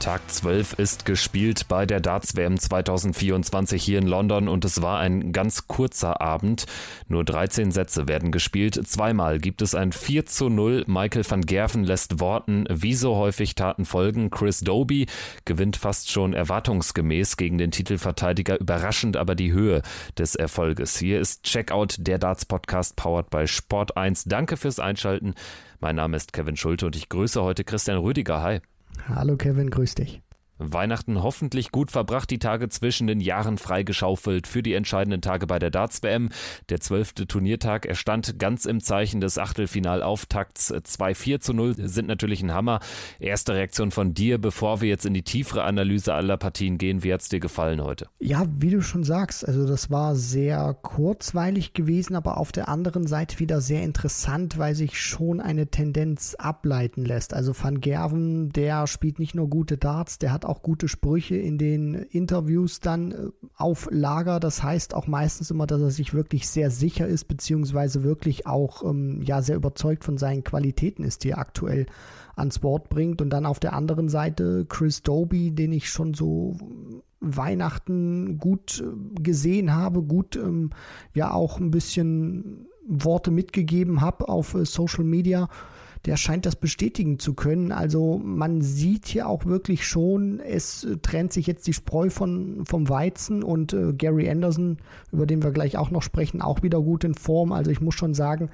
Tag 12 ist gespielt bei der Darts WM 2024 hier in London und es war ein ganz kurzer Abend. Nur 13 Sätze werden gespielt. Zweimal gibt es ein 4 zu 0. Michael van Gerven lässt Worten wie so häufig Taten folgen. Chris Doby gewinnt fast schon erwartungsgemäß gegen den Titelverteidiger. Überraschend aber die Höhe des Erfolges. Hier ist Checkout, der Darts Podcast powered by Sport 1. Danke fürs Einschalten. Mein Name ist Kevin Schulte und ich grüße heute Christian Rüdiger. Hi. Hallo Kevin, grüß dich. Weihnachten hoffentlich gut verbracht, die Tage zwischen den Jahren freigeschaufelt für die entscheidenden Tage bei der Darts-WM. Der zwölfte Turniertag, er stand ganz im Zeichen des Achtelfinalauftakts. 2-4 zu 0 sind natürlich ein Hammer. Erste Reaktion von dir, bevor wir jetzt in die tiefere Analyse aller Partien gehen. Wie hat es dir gefallen heute? Ja, wie du schon sagst, also das war sehr kurzweilig gewesen, aber auf der anderen Seite wieder sehr interessant, weil sich schon eine Tendenz ableiten lässt. Also Van Gerven, der spielt nicht nur gute Darts, der hat auch gute Sprüche in den Interviews dann äh, auf Lager. Das heißt auch meistens immer, dass er sich wirklich sehr sicher ist, beziehungsweise wirklich auch ähm, ja sehr überzeugt von seinen Qualitäten ist, die er aktuell ans Board bringt. Und dann auf der anderen Seite Chris Doby, den ich schon so Weihnachten gut äh, gesehen habe, gut ähm, ja auch ein bisschen Worte mitgegeben habe auf äh, Social Media der scheint das bestätigen zu können. Also man sieht hier auch wirklich schon, es trennt sich jetzt die Spreu von, vom Weizen und äh, Gary Anderson, über den wir gleich auch noch sprechen, auch wieder gut in Form. Also ich muss schon sagen,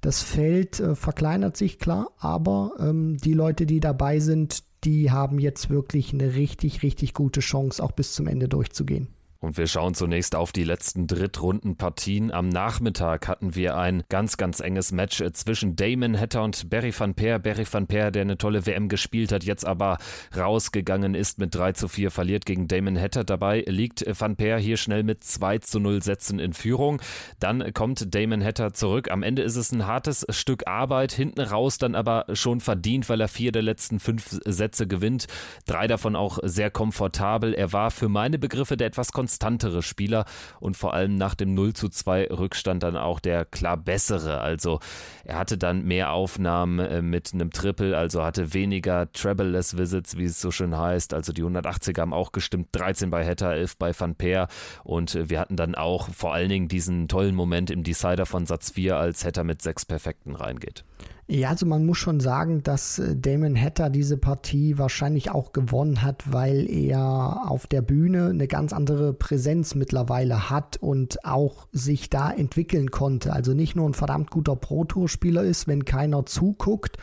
das Feld äh, verkleinert sich klar, aber ähm, die Leute, die dabei sind, die haben jetzt wirklich eine richtig, richtig gute Chance, auch bis zum Ende durchzugehen. Und wir schauen zunächst auf die letzten Drittrundenpartien. Am Nachmittag hatten wir ein ganz, ganz enges Match äh, zwischen Damon Hatter und Barry van Peer. Barry van Peer, der eine tolle WM gespielt hat, jetzt aber rausgegangen ist mit 3 zu 4, verliert gegen Damon Hatter. Dabei liegt Van Peer hier schnell mit 2 zu 0 Sätzen in Führung. Dann kommt Damon Hatter zurück. Am Ende ist es ein hartes Stück Arbeit, hinten raus dann aber schon verdient, weil er vier der letzten fünf Sätze gewinnt. Drei davon auch sehr komfortabel. Er war für meine Begriffe der etwas konstantere Spieler und vor allem nach dem 0 zu 2 Rückstand dann auch der klar bessere. Also er hatte dann mehr Aufnahmen äh, mit einem Triple, also hatte weniger Treble-less Visits, wie es so schön heißt. Also die 180er haben auch gestimmt, 13 bei Hatter, 11 bei Van Peer und äh, wir hatten dann auch vor allen Dingen diesen tollen Moment im Decider von Satz 4, als Hatter mit sechs Perfekten reingeht. Ja, also man muss schon sagen, dass äh, Damon Hatter diese Partie wahrscheinlich auch gewonnen hat, weil er auf der Bühne eine ganz andere Präsenz mittlerweile hat und auch sich da entwickeln konnte. Also nicht nur ein verdammt guter Pro-Tour-Spieler ist, wenn keiner zuguckt,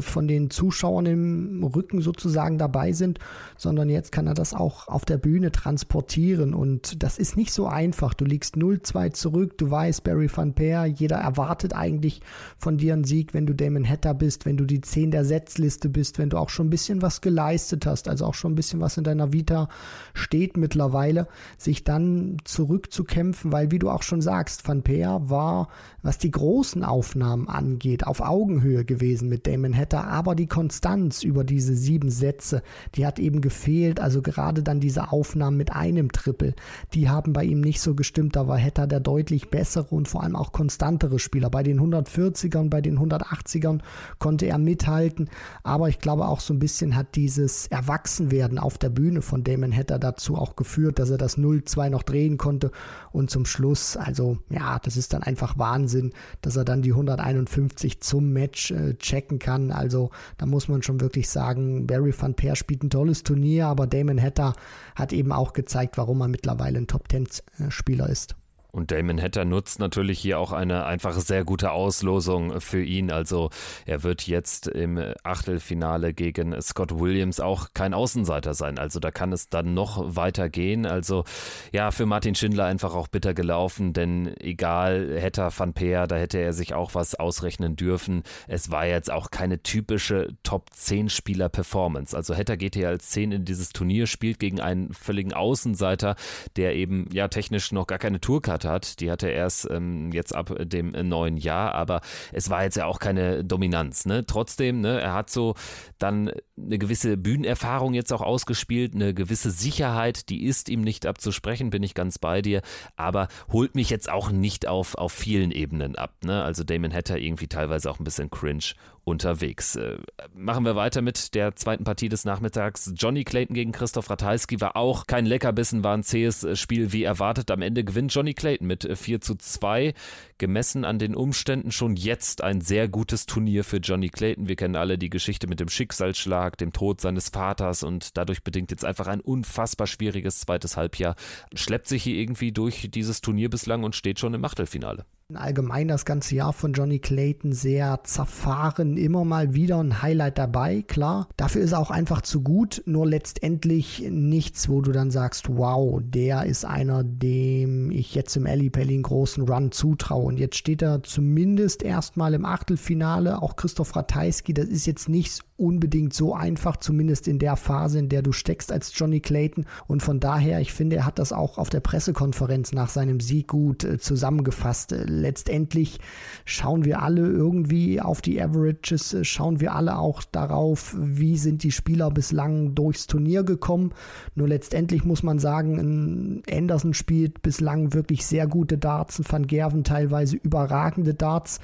von den Zuschauern im Rücken sozusagen dabei sind, sondern jetzt kann er das auch auf der Bühne transportieren und das ist nicht so einfach. Du liegst 0-2 zurück, du weißt, Barry van Peer, jeder erwartet eigentlich von dir einen Sieg, wenn du Damon Hatter bist, wenn du die 10 der Setzliste bist, wenn du auch schon ein bisschen was geleistet hast, also auch schon ein bisschen was in deiner Vita steht mittlerweile, sich dann zurückzukämpfen, weil wie du auch schon sagst, Van Peer war, was die großen Aufnahmen angeht, auf Augenhöhe gewesen mit Damon sein hätte, aber die Konstanz über diese sieben Sätze, die hat eben gefehlt. Also gerade dann diese Aufnahmen mit einem Triple, die haben bei ihm nicht so gestimmt. Da war Hetter der deutlich bessere und vor allem auch konstantere Spieler. Bei den 140ern, bei den 180ern konnte er mithalten, aber ich glaube auch so ein bisschen hat dieses Erwachsenwerden auf der Bühne von Damon Hatter dazu auch geführt, dass er das 0-2 noch drehen konnte und zum Schluss, also ja, das ist dann einfach Wahnsinn, dass er dann die 151 zum Match äh, checken kann kann. Also da muss man schon wirklich sagen, Barry van Peer spielt ein tolles Turnier, aber Damon Hatter hat eben auch gezeigt, warum er mittlerweile ein Top-10-Spieler ist. Und Damon Hatter nutzt natürlich hier auch eine einfach sehr gute Auslosung für ihn. Also er wird jetzt im Achtelfinale gegen Scott Williams auch kein Außenseiter sein. Also da kann es dann noch weiter gehen. Also ja, für Martin Schindler einfach auch bitter gelaufen, denn egal, Hatter van Peer, da hätte er sich auch was ausrechnen dürfen. Es war jetzt auch keine typische Top-10-Spieler-Performance. Also Hatter geht hier als 10 in dieses Turnier, spielt gegen einen völligen Außenseiter, der eben ja technisch noch gar keine Tourkarte Monate hat. Die hat er erst ähm, jetzt ab dem neuen Jahr, aber es war jetzt ja auch keine Dominanz. Ne? Trotzdem, ne, er hat so dann eine gewisse Bühnenerfahrung jetzt auch ausgespielt, eine gewisse Sicherheit, die ist ihm nicht abzusprechen, bin ich ganz bei dir, aber holt mich jetzt auch nicht auf, auf vielen Ebenen ab. Ne? Also Damon Hatter irgendwie teilweise auch ein bisschen cringe unterwegs. Äh, machen wir weiter mit der zweiten Partie des Nachmittags. Johnny Clayton gegen Christoph Ratajski war auch kein Leckerbissen, war ein zähes äh, Spiel wie erwartet. Am Ende gewinnt Johnny Clayton mit 4 äh, zu 2. Gemessen an den Umständen schon jetzt ein sehr gutes Turnier für Johnny Clayton. Wir kennen alle die Geschichte mit dem Schicksalsschlag, dem Tod seines Vaters und dadurch bedingt jetzt einfach ein unfassbar schwieriges zweites Halbjahr. Schleppt sich hier irgendwie durch dieses Turnier bislang und steht schon im Achtelfinale allgemein das ganze Jahr von Johnny Clayton sehr zerfahren, immer mal wieder ein Highlight dabei, klar. Dafür ist er auch einfach zu gut, nur letztendlich nichts, wo du dann sagst, wow, der ist einer, dem ich jetzt im Ali Pelli einen großen Run zutraue. Und jetzt steht er zumindest erstmal im Achtelfinale, auch Christoph Ratajski, das ist jetzt nicht unbedingt so einfach, zumindest in der Phase, in der du steckst als Johnny Clayton. Und von daher, ich finde, er hat das auch auf der Pressekonferenz nach seinem Sieg gut äh, zusammengefasst. Äh, letztendlich schauen wir alle irgendwie auf die Averages, äh, schauen wir alle auch darauf, wie sind die Spieler bislang durchs Turnier gekommen. Nur letztendlich muss man sagen, Anderson spielt bislang wirklich sehr gute Darts, Van Gerven teilweise überragende Darts.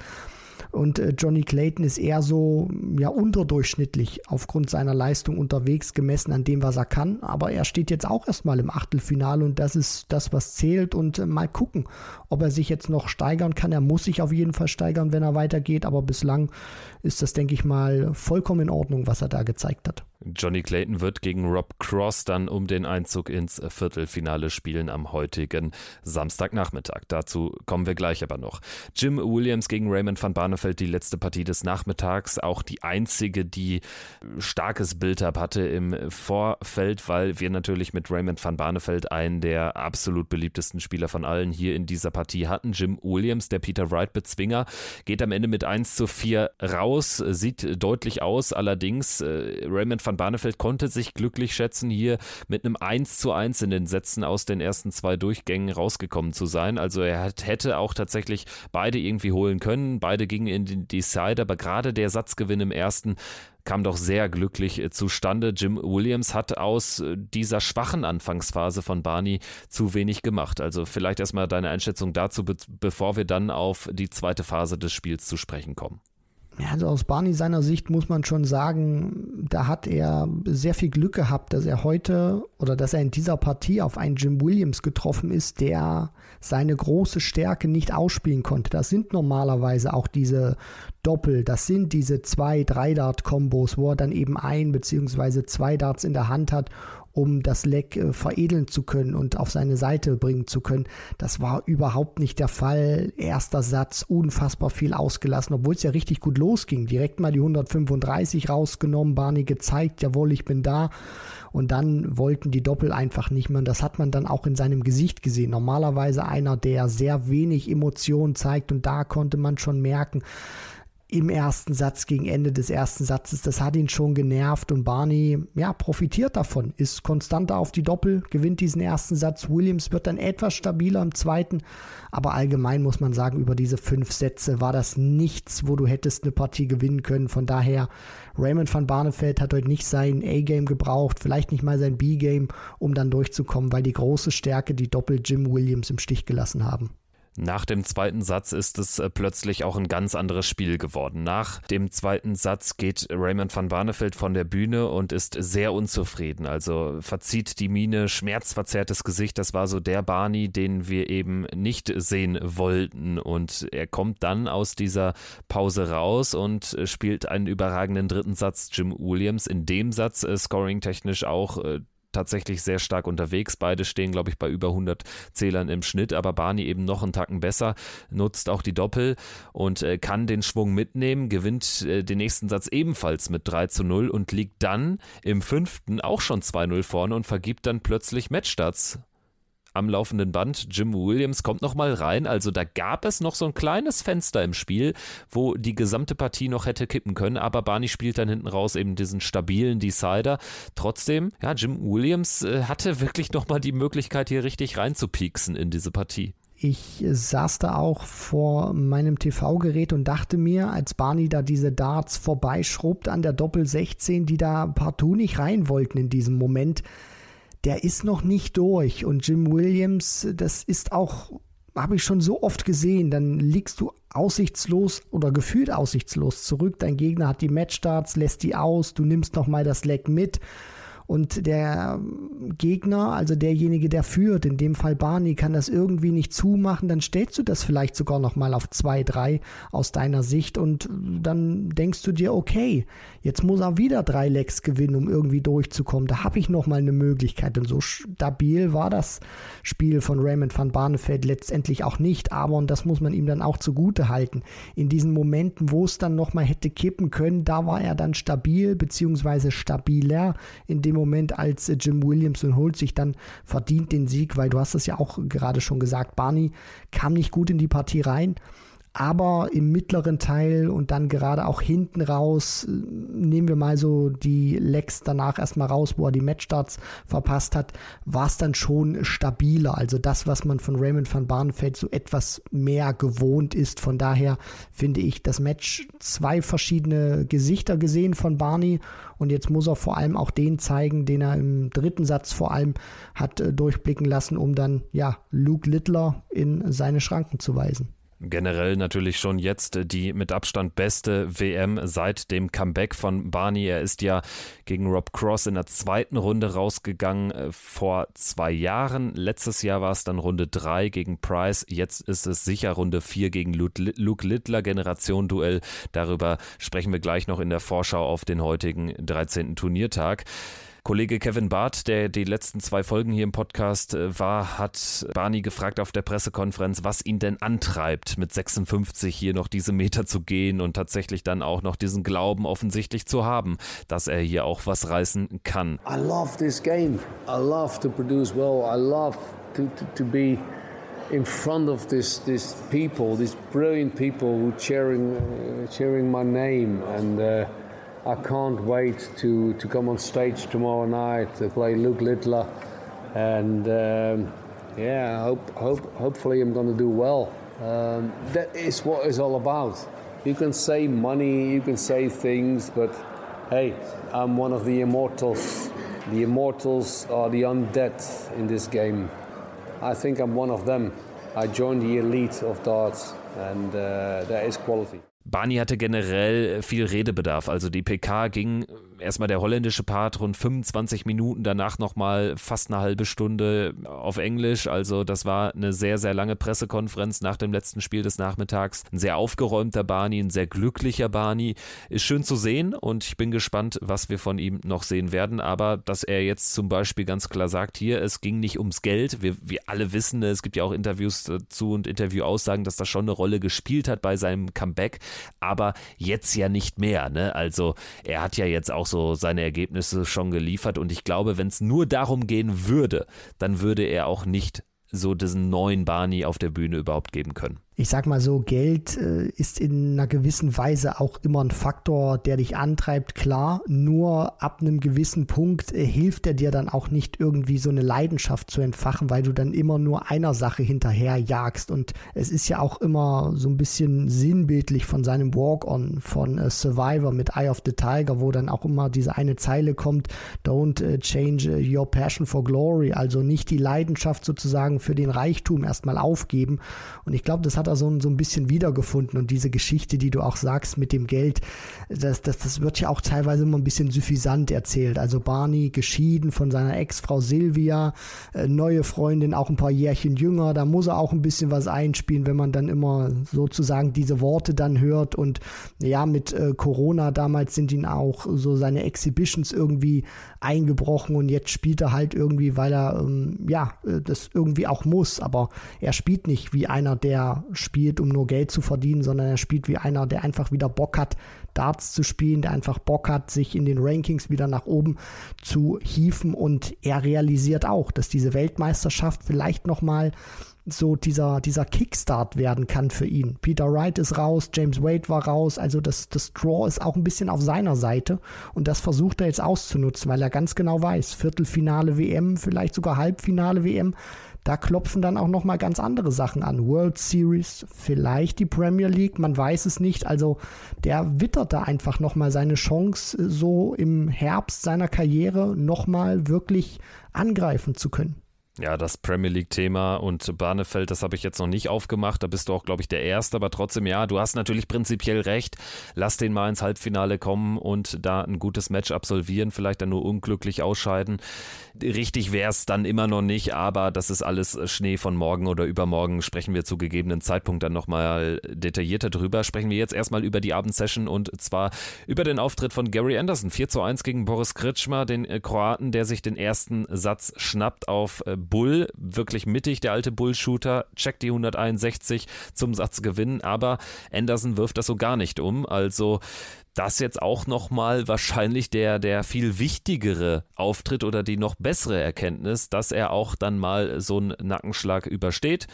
Und äh, Johnny Clayton ist eher so ja unterdurchschnittlich aufgrund seiner Leistung unterwegs, gemessen an dem, was er kann. Aber er steht jetzt auch erstmal im Achtelfinale und das ist das, was zählt. Und äh, mal gucken, ob er sich jetzt noch steigern kann. Er muss sich auf jeden Fall steigern, wenn er weitergeht. Aber bislang ist das, denke ich mal, vollkommen in Ordnung, was er da gezeigt hat. Johnny Clayton wird gegen Rob Cross dann um den Einzug ins Viertelfinale spielen am heutigen Samstagnachmittag. Dazu kommen wir gleich aber noch. Jim Williams gegen Raymond van Barneveld, die letzte Partie des Nachmittags, auch die einzige, die starkes Build-up hatte im Vorfeld, weil wir natürlich mit Raymond van Barneveld einen der absolut beliebtesten Spieler von allen hier in dieser Partie hatten. Jim Williams, der Peter Wright-Bezwinger, geht am Ende mit 1 zu 4 raus, sieht deutlich aus, allerdings äh, Raymond van van Barneveld konnte sich glücklich schätzen, hier mit einem 1 zu 1 in den Sätzen aus den ersten zwei Durchgängen rausgekommen zu sein. Also er hat, hätte auch tatsächlich beide irgendwie holen können. Beide gingen in den Decider, aber gerade der Satzgewinn im ersten kam doch sehr glücklich äh, zustande. Jim Williams hat aus äh, dieser schwachen Anfangsphase von Barney zu wenig gemacht. Also vielleicht erstmal deine Einschätzung dazu, bevor wir dann auf die zweite Phase des Spiels zu sprechen kommen. Ja, also aus Barney seiner Sicht muss man schon sagen, da hat er sehr viel Glück gehabt, dass er heute oder dass er in dieser Partie auf einen Jim Williams getroffen ist, der seine große Stärke nicht ausspielen konnte. Das sind normalerweise auch diese Doppel, das sind diese zwei, drei Dart-Kombos, wo er dann eben ein beziehungsweise zwei Darts in der Hand hat um das Leck äh, veredeln zu können und auf seine Seite bringen zu können. Das war überhaupt nicht der Fall. Erster Satz, unfassbar viel ausgelassen, obwohl es ja richtig gut losging. Direkt mal die 135 rausgenommen, Barney gezeigt, jawohl, ich bin da. Und dann wollten die Doppel einfach nicht mehr. Und das hat man dann auch in seinem Gesicht gesehen. Normalerweise einer, der sehr wenig Emotionen zeigt. Und da konnte man schon merken, im ersten Satz, gegen Ende des ersten Satzes. Das hat ihn schon genervt und Barney, ja, profitiert davon, ist konstanter auf die Doppel, gewinnt diesen ersten Satz. Williams wird dann etwas stabiler im zweiten, aber allgemein muss man sagen, über diese fünf Sätze war das nichts, wo du hättest eine Partie gewinnen können. Von daher, Raymond van Barneveld hat heute nicht sein A-Game gebraucht, vielleicht nicht mal sein B-Game, um dann durchzukommen, weil die große Stärke die Doppel Jim Williams im Stich gelassen haben. Nach dem zweiten Satz ist es äh, plötzlich auch ein ganz anderes Spiel geworden. Nach dem zweiten Satz geht Raymond van Barneveld von der Bühne und ist sehr unzufrieden. Also verzieht die Miene, schmerzverzerrtes Gesicht. Das war so der Barney, den wir eben nicht sehen wollten. Und er kommt dann aus dieser Pause raus und spielt einen überragenden dritten Satz. Jim Williams in dem Satz äh, scoring-technisch auch äh, tatsächlich sehr stark unterwegs. Beide stehen, glaube ich, bei über 100 Zählern im Schnitt, aber Barney eben noch einen Tacken besser, nutzt auch die Doppel und äh, kann den Schwung mitnehmen, gewinnt äh, den nächsten Satz ebenfalls mit 3 zu 0 und liegt dann im fünften auch schon 2-0 vorne und vergibt dann plötzlich Matchstarts am laufenden Band. Jim Williams kommt nochmal rein. Also da gab es noch so ein kleines Fenster im Spiel, wo die gesamte Partie noch hätte kippen können. Aber Barney spielt dann hinten raus eben diesen stabilen Decider. Trotzdem, ja, Jim Williams äh, hatte wirklich nochmal die Möglichkeit, hier richtig reinzupieksen in diese Partie. ich saß da auch vor meinem TV-Gerät und dachte mir, als Barney da diese Darts vorbeischrubbt an der Doppel 16, die da partout nicht rein wollten in diesem Moment, der ist noch nicht durch. Und Jim Williams, das ist auch, habe ich schon so oft gesehen, dann liegst du aussichtslos oder gefühlt aussichtslos zurück. Dein Gegner hat die Matchstarts, lässt die aus, du nimmst nochmal das Leg mit und der Gegner, also derjenige, der führt, in dem Fall Barney, kann das irgendwie nicht zumachen, dann stellst du das vielleicht sogar noch mal auf 2, 3 aus deiner Sicht und dann denkst du dir, okay, jetzt muss er wieder drei Lecks gewinnen, um irgendwie durchzukommen. Da habe ich noch mal eine Möglichkeit und so stabil war das Spiel von Raymond van Barneveld letztendlich auch nicht, aber und das muss man ihm dann auch zugute halten. In diesen Momenten, wo es dann noch mal hätte kippen können, da war er dann stabil beziehungsweise stabiler in dem Moment als Jim Williams und holt sich dann verdient den Sieg, weil du hast es ja auch gerade schon gesagt, Barney kam nicht gut in die Partie rein aber im mittleren Teil und dann gerade auch hinten raus, äh, nehmen wir mal so die Legs danach erstmal raus, wo er die Matchstarts verpasst hat, war es dann schon stabiler. Also das, was man von Raymond van Barneveld so etwas mehr gewohnt ist. Von daher finde ich das Match zwei verschiedene Gesichter gesehen von Barney und jetzt muss er vor allem auch den zeigen, den er im dritten Satz vor allem hat äh, durchblicken lassen, um dann ja Luke Littler in seine Schranken zu weisen. Generell natürlich schon jetzt die mit Abstand beste WM seit dem Comeback von Barney. Er ist ja gegen Rob Cross in der zweiten Runde rausgegangen äh, vor zwei Jahren. Letztes Jahr war es dann Runde drei gegen Price. Jetzt ist es sicher Runde vier gegen Luke Littler. Generation-Duell. Darüber sprechen wir gleich noch in der Vorschau auf den heutigen 13. Turniertag. Kollege Kevin Barth, der die letzten zwei Folgen hier im Podcast äh, war, hat Barney gefragt auf der Pressekonferenz, was ihn denn antreibt, mit 56 hier noch diese Meter zu gehen und tatsächlich dann auch noch diesen Glauben offensichtlich zu haben, dass er hier auch was reißen kann. I love this game. I love to produce well. I love to, to, to be in front of this this people, these brilliant people who cheering uh, cheering my name and uh, I can't wait to, to come on stage tomorrow night to play Luke Littler, and um, yeah, hope, hope hopefully I'm going to do well. Um, that is what it's all about. You can say money, you can say things, but hey, I'm one of the immortals. The immortals are the undead in this game. I think I'm one of them. I joined the elite of darts, and uh, there is quality. Barney hatte generell viel Redebedarf. Also die PK ging erstmal der holländische Part rund 25 Minuten, danach nochmal fast eine halbe Stunde auf Englisch. Also das war eine sehr, sehr lange Pressekonferenz nach dem letzten Spiel des Nachmittags. Ein sehr aufgeräumter Barney, ein sehr glücklicher Barney. Ist schön zu sehen und ich bin gespannt, was wir von ihm noch sehen werden. Aber dass er jetzt zum Beispiel ganz klar sagt, hier, es ging nicht ums Geld. Wir, wir alle wissen, es gibt ja auch Interviews dazu und Interviewaussagen, dass das schon eine Rolle gespielt hat bei seinem Comeback aber jetzt ja nicht mehr. Ne? Also er hat ja jetzt auch so seine Ergebnisse schon geliefert. Und ich glaube, wenn es nur darum gehen würde, dann würde er auch nicht so diesen neuen Barney auf der Bühne überhaupt geben können ich sag mal so, Geld äh, ist in einer gewissen Weise auch immer ein Faktor, der dich antreibt, klar. Nur ab einem gewissen Punkt äh, hilft er dir dann auch nicht irgendwie so eine Leidenschaft zu entfachen, weil du dann immer nur einer Sache hinterher jagst. Und es ist ja auch immer so ein bisschen sinnbildlich von seinem Walk-On von äh, Survivor mit Eye of the Tiger, wo dann auch immer diese eine Zeile kommt, don't äh, change your passion for glory, also nicht die Leidenschaft sozusagen für den Reichtum erstmal aufgeben. Und ich glaube, das hat so, so ein bisschen wiedergefunden. Und diese Geschichte, die du auch sagst mit dem Geld, das, das, das wird ja auch teilweise immer ein bisschen suffisant erzählt. Also Barney geschieden von seiner Ex-Frau Silvia, äh, neue Freundin, auch ein paar Jährchen jünger. Da muss er auch ein bisschen was einspielen, wenn man dann immer sozusagen diese Worte dann hört. Und ja, mit äh, Corona damals sind ihn auch so seine Exhibitions irgendwie eingebrochen und jetzt spielt er halt irgendwie, weil er ähm, ja äh, das irgendwie auch muss. Aber er spielt nicht wie einer, der spielt, um nur Geld zu verdienen, sondern er spielt wie einer, der einfach wieder Bock hat, Darts zu spielen, der einfach Bock hat, sich in den Rankings wieder nach oben zu hieven. Und er realisiert auch, dass diese Weltmeisterschaft vielleicht nochmal so dieser, dieser Kickstart werden kann für ihn. Peter Wright ist raus, James Wade war raus, also das, das Draw ist auch ein bisschen auf seiner Seite. Und das versucht er jetzt auszunutzen, weil er ganz genau weiß, Viertelfinale WM, vielleicht sogar Halbfinale WM, da klopfen dann auch noch mal ganz andere Sachen an. World Series, vielleicht die Premier League, man weiß es nicht. Also der wittert da einfach noch mal seine Chance, so im Herbst seiner Karriere noch mal wirklich angreifen zu können. Ja, das Premier League-Thema und Barnefeld, das habe ich jetzt noch nicht aufgemacht. Da bist du auch, glaube ich, der Erste. Aber trotzdem, ja, du hast natürlich prinzipiell recht. Lass den mal ins Halbfinale kommen und da ein gutes Match absolvieren. Vielleicht dann nur unglücklich ausscheiden. Richtig wäre es dann immer noch nicht, aber das ist alles Schnee von morgen oder übermorgen. Sprechen wir zu gegebenen Zeitpunkt dann nochmal detaillierter drüber. Sprechen wir jetzt erstmal über die Abendsession und zwar über den Auftritt von Gary Anderson. 4 zu 1 gegen Boris Kritschmer, den Kroaten, der sich den ersten Satz schnappt auf äh, Bull, wirklich mittig, der alte Bull-Shooter, checkt die 161 zum Satz gewinnen, aber Anderson wirft das so gar nicht um. Also das jetzt auch nochmal wahrscheinlich der, der viel wichtigere Auftritt oder die noch bessere Erkenntnis, dass er auch dann mal so einen Nackenschlag übersteht,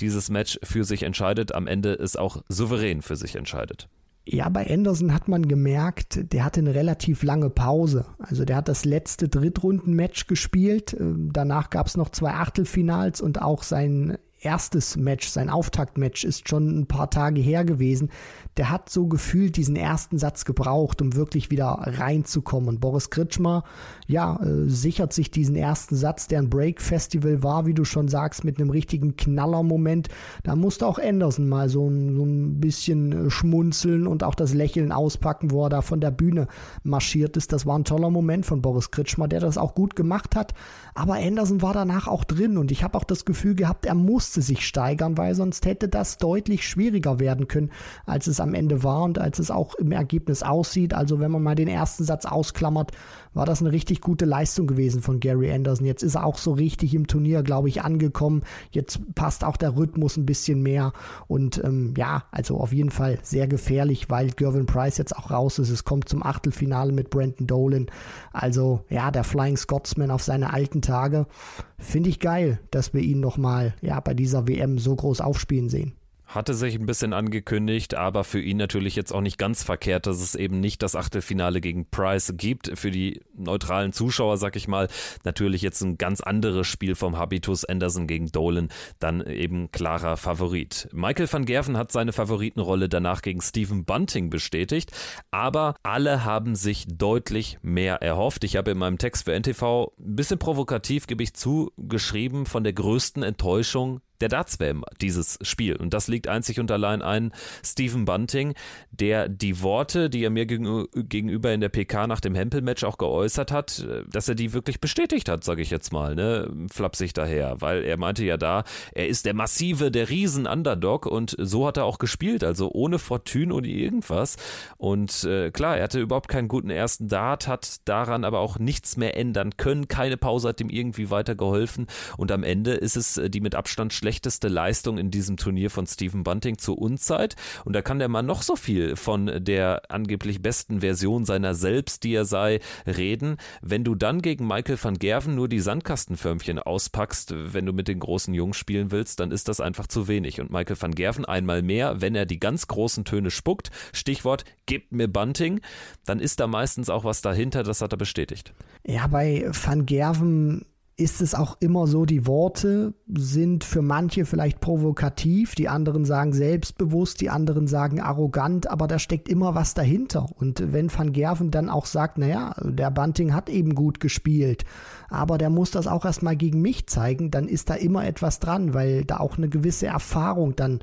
dieses Match für sich entscheidet, am Ende ist auch souverän für sich entscheidet. Ja, bei Anderson hat man gemerkt, der hatte eine relativ lange Pause. Also der hat das letzte Drittrunden-Match gespielt. Ähm, danach gab es noch zwei Achtelfinals und auch sein erstes Match, sein Auftaktmatch ist schon ein paar Tage her gewesen der hat so gefühlt diesen ersten Satz gebraucht, um wirklich wieder reinzukommen. Und Boris Kritschmer, ja, äh, sichert sich diesen ersten Satz, der ein Break-Festival war, wie du schon sagst, mit einem richtigen Knallermoment. Da musste auch Anderson mal so ein, so ein bisschen äh, schmunzeln und auch das Lächeln auspacken, wo er da von der Bühne marschiert ist. Das war ein toller Moment von Boris Kritschmer, der das auch gut gemacht hat. Aber Anderson war danach auch drin und ich habe auch das Gefühl gehabt, er musste sich steigern, weil sonst hätte das deutlich schwieriger werden können, als es am Ende war und als es auch im Ergebnis aussieht. Also wenn man mal den ersten Satz ausklammert, war das eine richtig gute Leistung gewesen von Gary Anderson. Jetzt ist er auch so richtig im Turnier, glaube ich, angekommen. Jetzt passt auch der Rhythmus ein bisschen mehr. Und ähm, ja, also auf jeden Fall sehr gefährlich, weil Gervin Price jetzt auch raus ist. Es kommt zum Achtelfinale mit Brandon Dolan. Also ja, der Flying Scotsman auf seine alten Tage. Finde ich geil, dass wir ihn nochmal ja, bei dieser WM so groß aufspielen sehen. Hatte sich ein bisschen angekündigt, aber für ihn natürlich jetzt auch nicht ganz verkehrt, dass es eben nicht das Achtelfinale gegen Price gibt. Für die neutralen Zuschauer, sag ich mal, natürlich jetzt ein ganz anderes Spiel vom Habitus Anderson gegen Dolan, dann eben klarer Favorit. Michael van Gerven hat seine Favoritenrolle danach gegen Stephen Bunting bestätigt, aber alle haben sich deutlich mehr erhofft. Ich habe in meinem Text für NTV ein bisschen provokativ, gebe ich zu, geschrieben von der größten Enttäuschung der Darts-WM, dieses Spiel. Und das liegt einzig und allein ein Stephen Bunting, der die Worte, die er mir gegenüber in der PK nach dem Hempel-Match auch geäußert hat, äh, dass er die wirklich bestätigt hat, sage ich jetzt mal, ne, flapsig daher, weil er meinte ja da, er ist der massive, der Riesen-Underdog und so hat er auch gespielt, also ohne Fortune und irgendwas. Und äh, klar, er hatte überhaupt keinen guten ersten Dart, hat daran aber auch nichts mehr ändern können, keine Pause hat ihm irgendwie weitergeholfen und am Ende ist es äh, die mit Abstand schlechteste Leistung in diesem Turnier von Stephen Bunting zur Unzeit. Und da kann der Mann noch so viel von der angeblich besten Version seiner selbst, die er sei, reden. Wenn du dann gegen Michael van Gerven nur die Sandkastenförmchen auspackst, wenn du mit den großen Jungs spielen willst, dann ist das einfach zu wenig. Und Michael van Gerven einmal mehr, wenn er die ganz großen Töne spuckt, Stichwort, gebt mir Bunting, dann ist da meistens auch was dahinter, das hat er bestätigt. Ja, bei Van Gerven ist es auch immer so, die Worte sind für manche vielleicht provokativ, die anderen sagen selbstbewusst, die anderen sagen arrogant, aber da steckt immer was dahinter. Und wenn Van Gerven dann auch sagt, naja, der Bunting hat eben gut gespielt, aber der muss das auch erstmal gegen mich zeigen, dann ist da immer etwas dran, weil da auch eine gewisse Erfahrung dann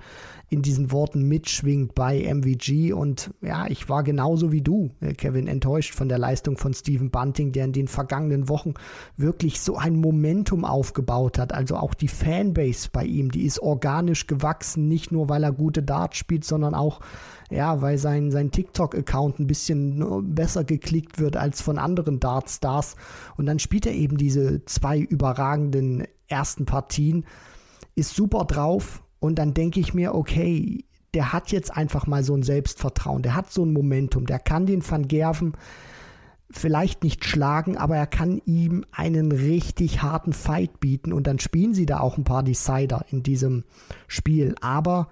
in diesen Worten mitschwingt bei MVG. Und ja, ich war genauso wie du, äh, Kevin, enttäuscht von der Leistung von Stephen Bunting, der in den vergangenen Wochen wirklich so ein Momentum aufgebaut hat. Also auch die Fanbase bei ihm, die ist organisch gewachsen, nicht nur weil er gute Darts spielt, sondern auch ja, weil sein, sein TikTok-Account ein bisschen äh, besser geklickt wird als von anderen Dart-Stars. Und dann spielt er eben diese zwei überragenden ersten Partien, ist super drauf und dann denke ich mir, okay, der hat jetzt einfach mal so ein Selbstvertrauen, der hat so ein Momentum, der kann den Van Gerven vielleicht nicht schlagen, aber er kann ihm einen richtig harten Fight bieten und dann spielen sie da auch ein paar Decider in diesem Spiel. Aber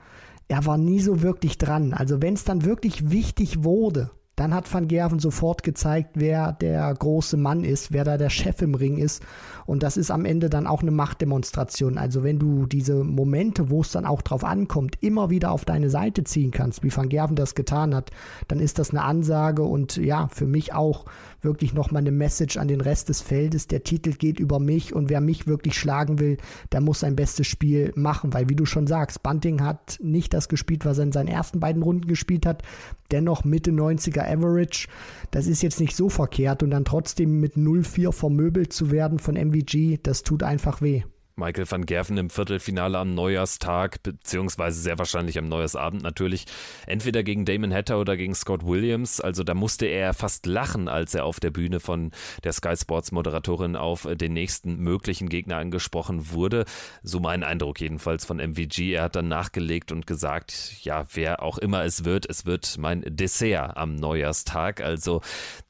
er war nie so wirklich dran. Also wenn es dann wirklich wichtig wurde, dann hat Van Gerven sofort gezeigt, wer der große Mann ist, wer da der Chef im Ring ist. Und das ist am Ende dann auch eine Machtdemonstration. Also wenn du diese Momente, wo es dann auch drauf ankommt, immer wieder auf deine Seite ziehen kannst, wie Van Gerven das getan hat, dann ist das eine Ansage und ja, für mich auch wirklich nochmal eine Message an den Rest des Feldes. Der Titel geht über mich und wer mich wirklich schlagen will, der muss sein bestes Spiel machen, weil wie du schon sagst, Bunting hat nicht das gespielt, was er in seinen ersten beiden Runden gespielt hat. Dennoch Mitte 90er Average. Das ist jetzt nicht so verkehrt und dann trotzdem mit 0-4 vermöbelt zu werden von MVG, das tut einfach weh. Michael van Gerven im Viertelfinale am Neujahrstag, beziehungsweise sehr wahrscheinlich am Neujahrsabend natürlich, entweder gegen Damon Hatter oder gegen Scott Williams. Also da musste er fast lachen, als er auf der Bühne von der Sky Sports Moderatorin auf den nächsten möglichen Gegner angesprochen wurde. So mein Eindruck jedenfalls von MVG. Er hat dann nachgelegt und gesagt, ja, wer auch immer es wird, es wird mein Dessert am Neujahrstag. Also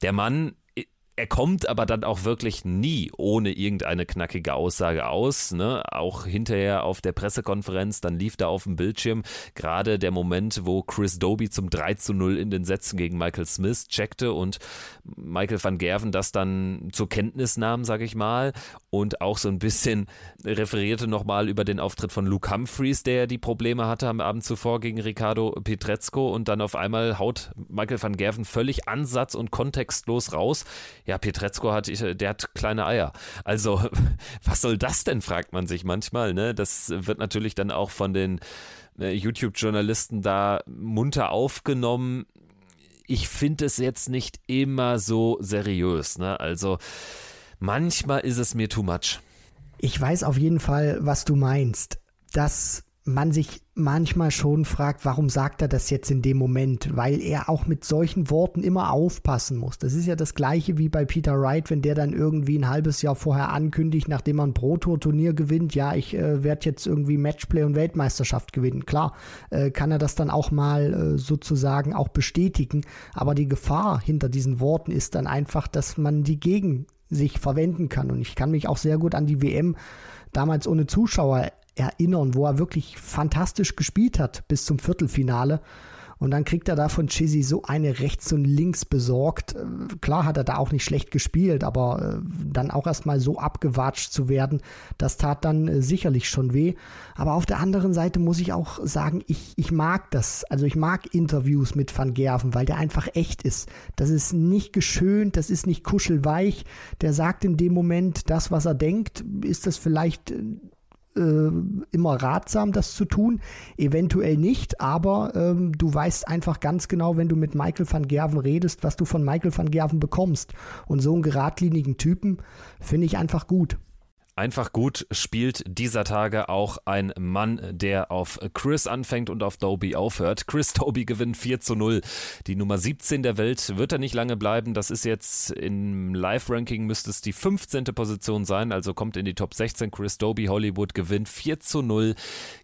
der Mann er kommt aber dann auch wirklich nie ohne irgendeine knackige Aussage aus. Ne? Auch hinterher auf der Pressekonferenz, dann lief da auf dem Bildschirm gerade der Moment, wo Chris Doby zum 3 zu 0 in den Sätzen gegen Michael Smith checkte und Michael van Gerven das dann zur Kenntnis nahm, sage ich mal, und auch so ein bisschen referierte nochmal über den Auftritt von Luke Humphreys, der die Probleme hatte am Abend zuvor gegen Ricardo Pietrezco und dann auf einmal haut Michael van Gerven völlig ansatz- und kontextlos raus ja, Pietrezco hat, der hat kleine Eier. Also, was soll das denn, fragt man sich manchmal. Ne? Das wird natürlich dann auch von den äh, YouTube-Journalisten da munter aufgenommen. Ich finde es jetzt nicht immer so seriös. Ne? Also, manchmal ist es mir too much. Ich weiß auf jeden Fall, was du meinst. Das man sich manchmal schon fragt, warum sagt er das jetzt in dem Moment? Weil er auch mit solchen Worten immer aufpassen muss. Das ist ja das gleiche wie bei Peter Wright, wenn der dann irgendwie ein halbes Jahr vorher ankündigt, nachdem er ein Pro-Tour-Turnier gewinnt, ja, ich äh, werde jetzt irgendwie Matchplay und Weltmeisterschaft gewinnen. Klar, äh, kann er das dann auch mal äh, sozusagen auch bestätigen. Aber die Gefahr hinter diesen Worten ist dann einfach, dass man die gegen sich verwenden kann. Und ich kann mich auch sehr gut an die WM damals ohne Zuschauer erinnern, wo er wirklich fantastisch gespielt hat bis zum Viertelfinale. Und dann kriegt er da von Chizzy so eine rechts und links besorgt. Äh, klar hat er da auch nicht schlecht gespielt, aber äh, dann auch erstmal so abgewatscht zu werden, das tat dann äh, sicherlich schon weh. Aber auf der anderen Seite muss ich auch sagen, ich, ich mag das. Also ich mag Interviews mit Van Gerven, weil der einfach echt ist. Das ist nicht geschönt, das ist nicht kuschelweich. Der sagt in dem Moment das, was er denkt. Ist das vielleicht äh, immer ratsam, das zu tun. Eventuell nicht, aber ähm, du weißt einfach ganz genau, wenn du mit Michael van Gerven redest, was du von Michael van Gerven bekommst. Und so einen geradlinigen Typen finde ich einfach gut. Einfach gut spielt dieser Tage auch ein Mann, der auf Chris anfängt und auf Doby aufhört. Chris Doby gewinnt 4 zu 0. Die Nummer 17 der Welt wird er nicht lange bleiben. Das ist jetzt im Live-Ranking müsste es die 15. Position sein, also kommt in die Top 16. Chris Doby Hollywood gewinnt 4 zu 0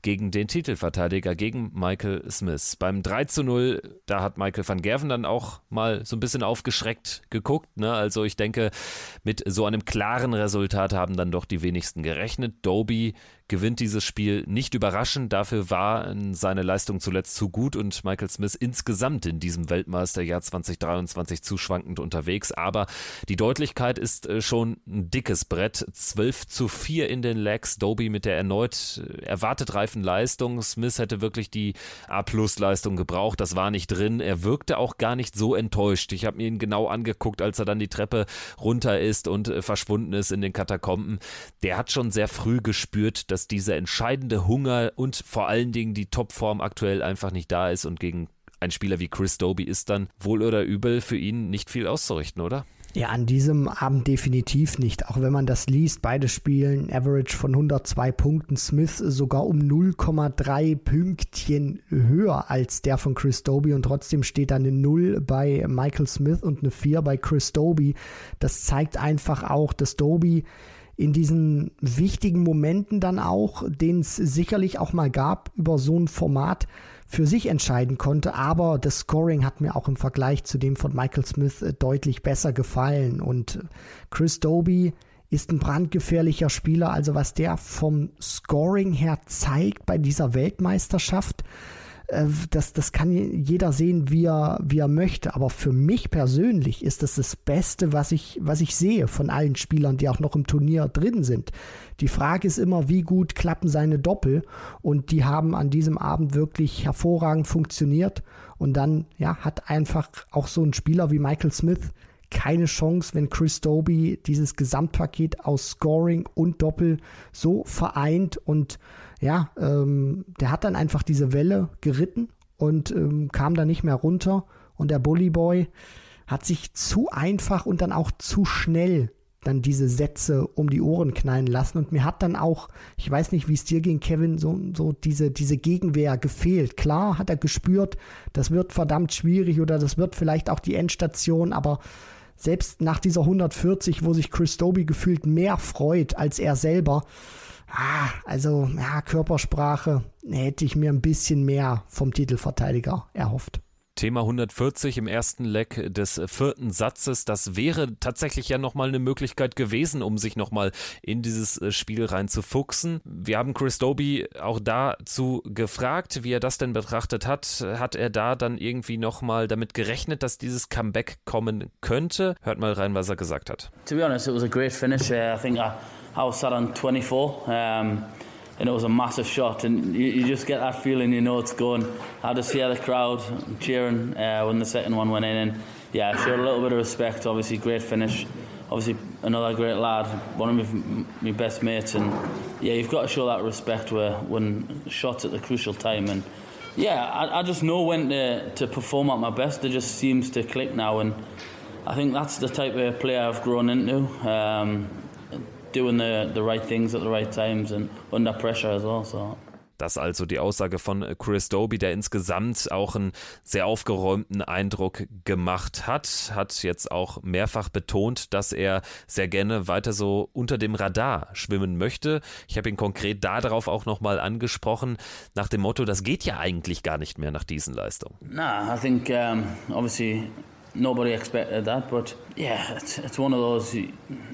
gegen den Titelverteidiger, gegen Michael Smith. Beim 3 zu 0, da hat Michael van Gerven dann auch mal so ein bisschen aufgeschreckt geguckt. Ne? Also ich denke, mit so einem klaren Resultat haben dann doch die wenigsten gerechnet. Doby gewinnt dieses Spiel nicht überraschend. Dafür war seine Leistung zuletzt zu gut und Michael Smith insgesamt in diesem Weltmeisterjahr 2023 zu schwankend unterwegs. Aber die Deutlichkeit ist äh, schon ein dickes Brett. 12 zu 4 in den Legs. Doby mit der erneut äh, erwartet reifen Leistung. Smith hätte wirklich die A-Plus-Leistung gebraucht. Das war nicht drin. Er wirkte auch gar nicht so enttäuscht. Ich habe mir ihn genau angeguckt, als er dann die Treppe runter ist und äh, verschwunden ist in den Katakomben. Der hat schon sehr früh gespürt, dass dieser entscheidende Hunger und vor allen Dingen die Topform aktuell einfach nicht da ist und gegen ein Spieler wie Chris Doby ist dann wohl oder übel für ihn nicht viel auszurichten, oder? Ja, an diesem Abend definitiv nicht. Auch wenn man das liest, beide spielen Average von 102 Punkten. Smith sogar um 0,3 Pünktchen höher als der von Chris Doby und trotzdem steht da eine 0 bei Michael Smith und eine 4 bei Chris Doby. Das zeigt einfach auch, dass Doby in diesen wichtigen Momenten dann auch, den es sicherlich auch mal gab über so ein Format, für sich entscheiden konnte. Aber das Scoring hat mir auch im Vergleich zu dem von Michael Smith äh, deutlich besser gefallen. Und Chris Doby ist ein brandgefährlicher Spieler. Also was der vom Scoring her zeigt bei dieser Weltmeisterschaft, äh, das, das kann jeder sehen, wie er, wie er möchte. Aber für mich persönlich ist das das Beste, was ich, was ich sehe von allen Spielern, die auch noch im Turnier drin sind. Die Frage ist immer, wie gut klappen seine Doppel. Und die haben an diesem Abend wirklich hervorragend funktioniert. Und dann ja, hat einfach auch so ein Spieler wie Michael Smith keine Chance, wenn Chris Doby dieses Gesamtpaket aus Scoring und Doppel so vereint und ja, ähm, der hat dann einfach diese Welle geritten und ähm, kam da nicht mehr runter. Und der Bully Boy hat sich zu einfach und dann auch zu schnell dann diese Sätze um die Ohren knallen lassen. Und mir hat dann auch, ich weiß nicht, wie es dir ging, Kevin, so, so diese, diese Gegenwehr gefehlt. Klar hat er gespürt, das wird verdammt schwierig oder das wird vielleicht auch die Endstation, aber selbst nach dieser 140, wo sich Chris Doby gefühlt mehr freut als er selber, ah, also ja, Körpersprache hätte ich mir ein bisschen mehr vom Titelverteidiger erhofft. Thema 140 im ersten Leck des vierten Satzes. Das wäre tatsächlich ja nochmal eine Möglichkeit gewesen, um sich nochmal in dieses äh, Spiel reinzufuchsen. Wir haben Chris Doby auch dazu gefragt, wie er das denn betrachtet hat. Hat er da dann irgendwie nochmal damit gerechnet, dass dieses Comeback kommen könnte? Hört mal rein, was er gesagt hat. To be honest, it was a great finish. Uh, I think I, I was sat on 24. Um, and it was a massive shot. And you, you, just get that feeling, you know it's going. I just hear the crowd cheering uh, when the second one went in, and yeah, I showed a little bit of respect. Obviously, great finish. Obviously, another great lad, one of my, my best mates, and yeah, you've got to show that respect where when shots at the crucial time. And yeah, I, I just know when to, to perform at my best. It just seems to click now, and I think that's the type of player I've grown into. Um, doing the, the right things at the right times and under pressure as well. So. Das also die Aussage von Chris Doby, der insgesamt auch einen sehr aufgeräumten Eindruck gemacht hat, hat jetzt auch mehrfach betont, dass er sehr gerne weiter so unter dem Radar schwimmen möchte. Ich habe ihn konkret darauf auch nochmal angesprochen, nach dem Motto, das geht ja eigentlich gar nicht mehr nach diesen Leistungen. Nah, I think um, obviously nobody expected that, but yeah, it's, it's one of those you,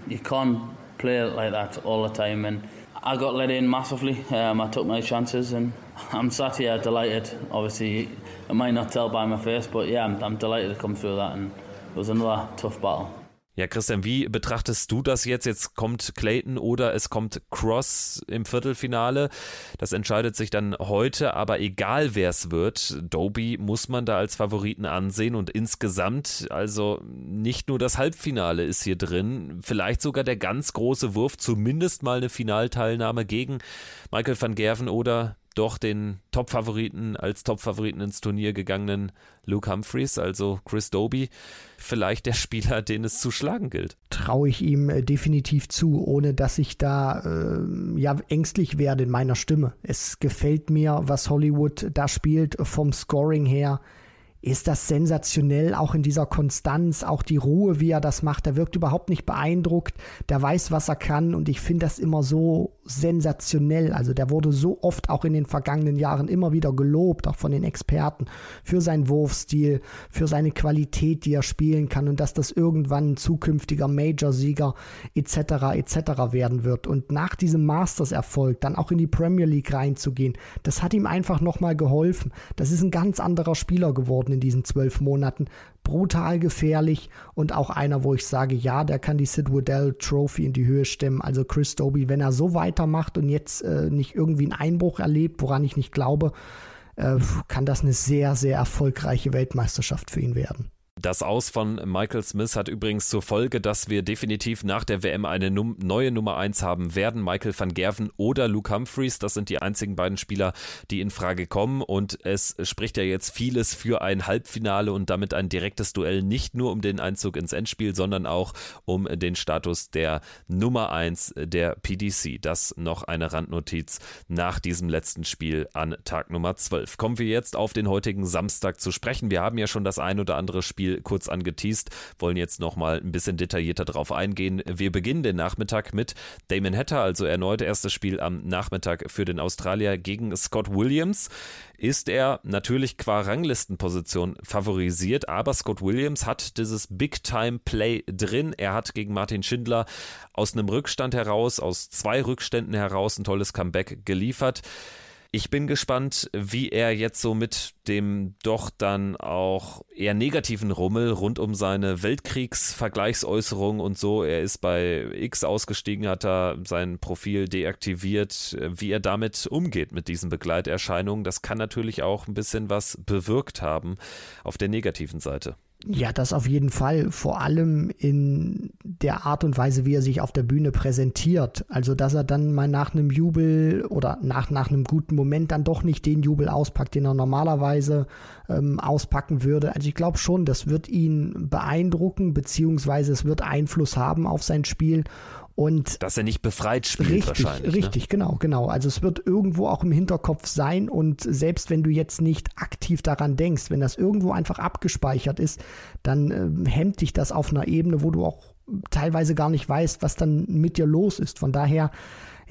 you can't play like that all the time. And I got let in massively. Um, I took my chances, and I'm sat here delighted. Obviously, I might not tell by my face, but yeah, I'm, I'm delighted to come through that. And it was another tough battle. Ja, Christian, wie betrachtest du das jetzt? Jetzt kommt Clayton oder es kommt Cross im Viertelfinale. Das entscheidet sich dann heute, aber egal wer es wird, Doby muss man da als Favoriten ansehen und insgesamt, also nicht nur das Halbfinale ist hier drin, vielleicht sogar der ganz große Wurf, zumindest mal eine Finalteilnahme gegen Michael van Gerven oder doch den Top-Favoriten als Top-Favoriten ins Turnier gegangenen Luke Humphreys, also Chris Doby, vielleicht der Spieler, den es zu schlagen gilt. Traue ich ihm äh, definitiv zu, ohne dass ich da äh, ja ängstlich werde in meiner Stimme. Es gefällt mir, was Hollywood da spielt vom Scoring her ist das sensationell, auch in dieser Konstanz, auch die Ruhe, wie er das macht. Er wirkt überhaupt nicht beeindruckt, der weiß, was er kann und ich finde das immer so sensationell. Also der wurde so oft auch in den vergangenen Jahren immer wieder gelobt, auch von den Experten, für seinen Wurfstil, für seine Qualität, die er spielen kann und dass das irgendwann ein zukünftiger Major-Sieger etc. etc. werden wird. Und nach diesem Masters-Erfolg dann auch in die Premier League reinzugehen, das hat ihm einfach nochmal geholfen. Das ist ein ganz anderer Spieler geworden in diesen zwölf Monaten. Brutal gefährlich und auch einer, wo ich sage, ja, der kann die Sid Waddell Trophy in die Höhe stemmen. Also Chris Doby, wenn er so weitermacht und jetzt äh, nicht irgendwie einen Einbruch erlebt, woran ich nicht glaube, äh, kann das eine sehr, sehr erfolgreiche Weltmeisterschaft für ihn werden. Das Aus von Michael Smith hat übrigens zur Folge, dass wir definitiv nach der WM eine Num neue Nummer 1 haben werden. Michael van Gerven oder Luke Humphreys, das sind die einzigen beiden Spieler, die in Frage kommen. Und es spricht ja jetzt vieles für ein Halbfinale und damit ein direktes Duell, nicht nur um den Einzug ins Endspiel, sondern auch um den Status der Nummer 1 der PDC. Das noch eine Randnotiz nach diesem letzten Spiel an Tag Nummer 12. Kommen wir jetzt auf den heutigen Samstag zu sprechen. Wir haben ja schon das ein oder andere Spiel Spiel kurz angeteased, wollen jetzt nochmal ein bisschen detaillierter drauf eingehen. Wir beginnen den Nachmittag mit Damon Hatter, also erneut erstes Spiel am Nachmittag für den Australier gegen Scott Williams ist er natürlich qua Ranglistenposition favorisiert, aber Scott Williams hat dieses Big-Time-Play drin. Er hat gegen Martin Schindler aus einem Rückstand heraus, aus zwei Rückständen heraus ein tolles Comeback geliefert. Ich bin gespannt, wie er jetzt so mit dem doch dann auch eher negativen Rummel rund um seine Weltkriegsvergleichsäußerung und so, er ist bei X ausgestiegen, hat da sein Profil deaktiviert, wie er damit umgeht mit diesen Begleiterscheinungen, das kann natürlich auch ein bisschen was bewirkt haben auf der negativen Seite. Ja, das auf jeden Fall. Vor allem in der Art und Weise, wie er sich auf der Bühne präsentiert. Also, dass er dann mal nach einem Jubel oder nach, nach einem guten Moment dann doch nicht den Jubel auspackt, den er normalerweise ähm, auspacken würde. Also, ich glaube schon, das wird ihn beeindrucken, beziehungsweise es wird Einfluss haben auf sein Spiel. Und dass er nicht befreit spielt richtig, wahrscheinlich. Ne? Richtig, ne? genau, genau. Also es wird irgendwo auch im Hinterkopf sein und selbst wenn du jetzt nicht aktiv daran denkst, wenn das irgendwo einfach abgespeichert ist, dann äh, hemmt dich das auf einer Ebene, wo du auch teilweise gar nicht weißt, was dann mit dir los ist. Von daher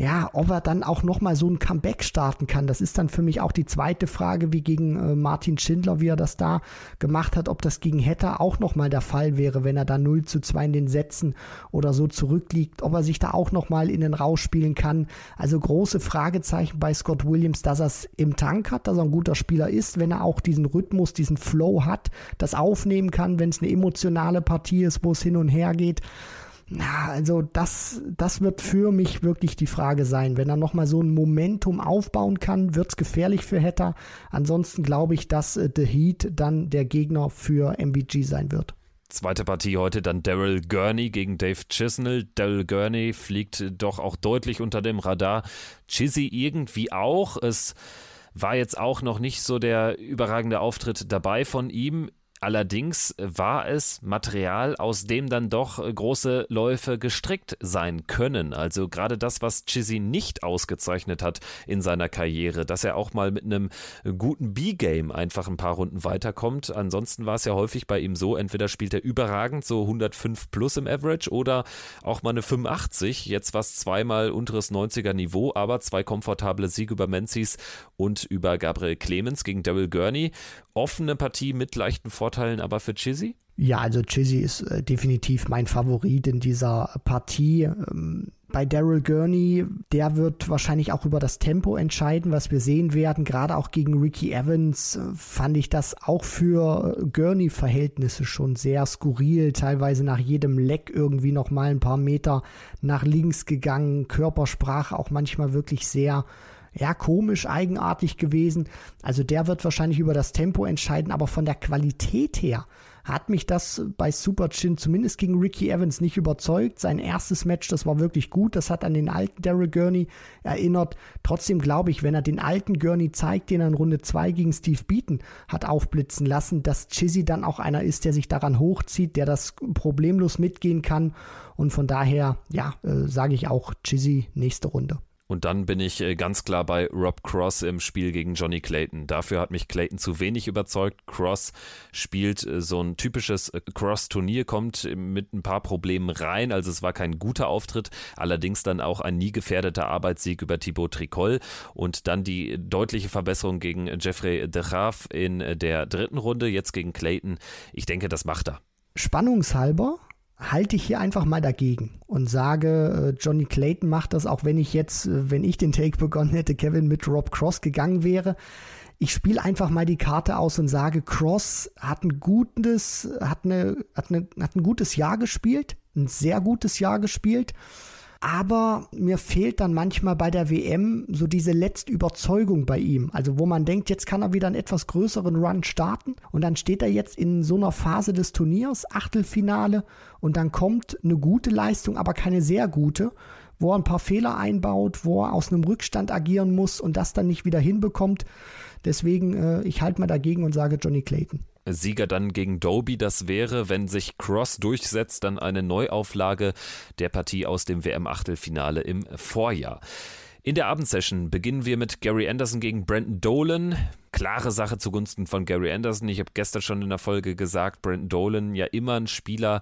ja, ob er dann auch nochmal so ein Comeback starten kann, das ist dann für mich auch die zweite Frage, wie gegen äh, Martin Schindler, wie er das da gemacht hat, ob das gegen Hetter auch nochmal der Fall wäre, wenn er da 0 zu 2 in den Sätzen oder so zurückliegt, ob er sich da auch nochmal in den Rausch spielen kann. Also große Fragezeichen bei Scott Williams, dass er es im Tank hat, dass er ein guter Spieler ist, wenn er auch diesen Rhythmus, diesen Flow hat, das aufnehmen kann, wenn es eine emotionale Partie ist, wo es hin und her geht. Na, also das, das wird für mich wirklich die Frage sein. Wenn er nochmal so ein Momentum aufbauen kann, wird's gefährlich für Hatter. Ansonsten glaube ich, dass äh, The Heat dann der Gegner für MBG sein wird. Zweite Partie heute dann Daryl Gurney gegen Dave Chisnell. Daryl Gurney fliegt doch auch deutlich unter dem Radar. Chizzy irgendwie auch. Es war jetzt auch noch nicht so der überragende Auftritt dabei von ihm. Allerdings war es Material, aus dem dann doch große Läufe gestrickt sein können. Also gerade das, was Chizzy nicht ausgezeichnet hat in seiner Karriere, dass er auch mal mit einem guten B-Game einfach ein paar Runden weiterkommt. Ansonsten war es ja häufig bei ihm so, entweder spielt er überragend so 105 plus im Average oder auch mal eine 85. Jetzt war es zweimal unteres 90er Niveau, aber zwei komfortable Siege über Menzies und über Gabriel Clemens gegen Daryl Gurney. Offene Partie mit leichten Vorteilen Vorteilen aber für Chizzy? Ja, also Chizzy ist äh, definitiv mein Favorit in dieser Partie. Ähm, bei Daryl Gurney, der wird wahrscheinlich auch über das Tempo entscheiden, was wir sehen werden. Gerade auch gegen Ricky Evans äh, fand ich das auch für äh, Gurney-Verhältnisse schon sehr skurril. Teilweise nach jedem Leck irgendwie noch mal ein paar Meter nach links gegangen. Körpersprache auch manchmal wirklich sehr ja, komisch, eigenartig gewesen. Also der wird wahrscheinlich über das Tempo entscheiden, aber von der Qualität her hat mich das bei Super Chin zumindest gegen Ricky Evans nicht überzeugt. Sein erstes Match, das war wirklich gut. Das hat an den alten Daryl Gurney erinnert. Trotzdem glaube ich, wenn er den alten Gurney zeigt, den er in Runde 2 gegen Steve Beaton hat aufblitzen lassen, dass Chizzy dann auch einer ist, der sich daran hochzieht, der das problemlos mitgehen kann. Und von daher, ja, äh, sage ich auch Chizzy nächste Runde. Und dann bin ich äh, ganz klar bei Rob Cross im Spiel gegen Johnny Clayton. Dafür hat mich Clayton zu wenig überzeugt. Cross spielt äh, so ein typisches äh, Cross-Turnier, kommt mit ein paar Problemen rein. Also es war kein guter Auftritt, allerdings dann auch ein nie gefährdeter Arbeitssieg über Thibaut Tricol und dann die deutliche Verbesserung gegen Jeffrey de Graaf in der dritten Runde, jetzt gegen Clayton. Ich denke, das macht er. Spannungshalber halte ich hier einfach mal dagegen und sage, äh, Johnny Clayton macht das, auch wenn ich jetzt, äh, wenn ich den Take begonnen hätte, Kevin mit Rob Cross gegangen wäre. Ich spiele einfach mal die Karte aus und sage, Cross hat ein gutes, hat eine, hat eine, hat ein gutes Jahr gespielt, ein sehr gutes Jahr gespielt aber mir fehlt dann manchmal bei der WM so diese letzte Überzeugung bei ihm. Also wo man denkt, jetzt kann er wieder einen etwas größeren Run starten und dann steht er jetzt in so einer Phase des Turniers, Achtelfinale und dann kommt eine gute Leistung, aber keine sehr gute wo er ein paar Fehler einbaut, wo er aus einem Rückstand agieren muss und das dann nicht wieder hinbekommt. Deswegen, äh, ich halte mal dagegen und sage Johnny Clayton. Sieger dann gegen Doby. Das wäre, wenn sich Cross durchsetzt, dann eine Neuauflage der Partie aus dem WM-Achtelfinale im Vorjahr. In der Abendsession beginnen wir mit Gary Anderson gegen Brandon Dolan. Klare Sache zugunsten von Gary Anderson. Ich habe gestern schon in der Folge gesagt, Brandon Dolan ja immer ein Spieler,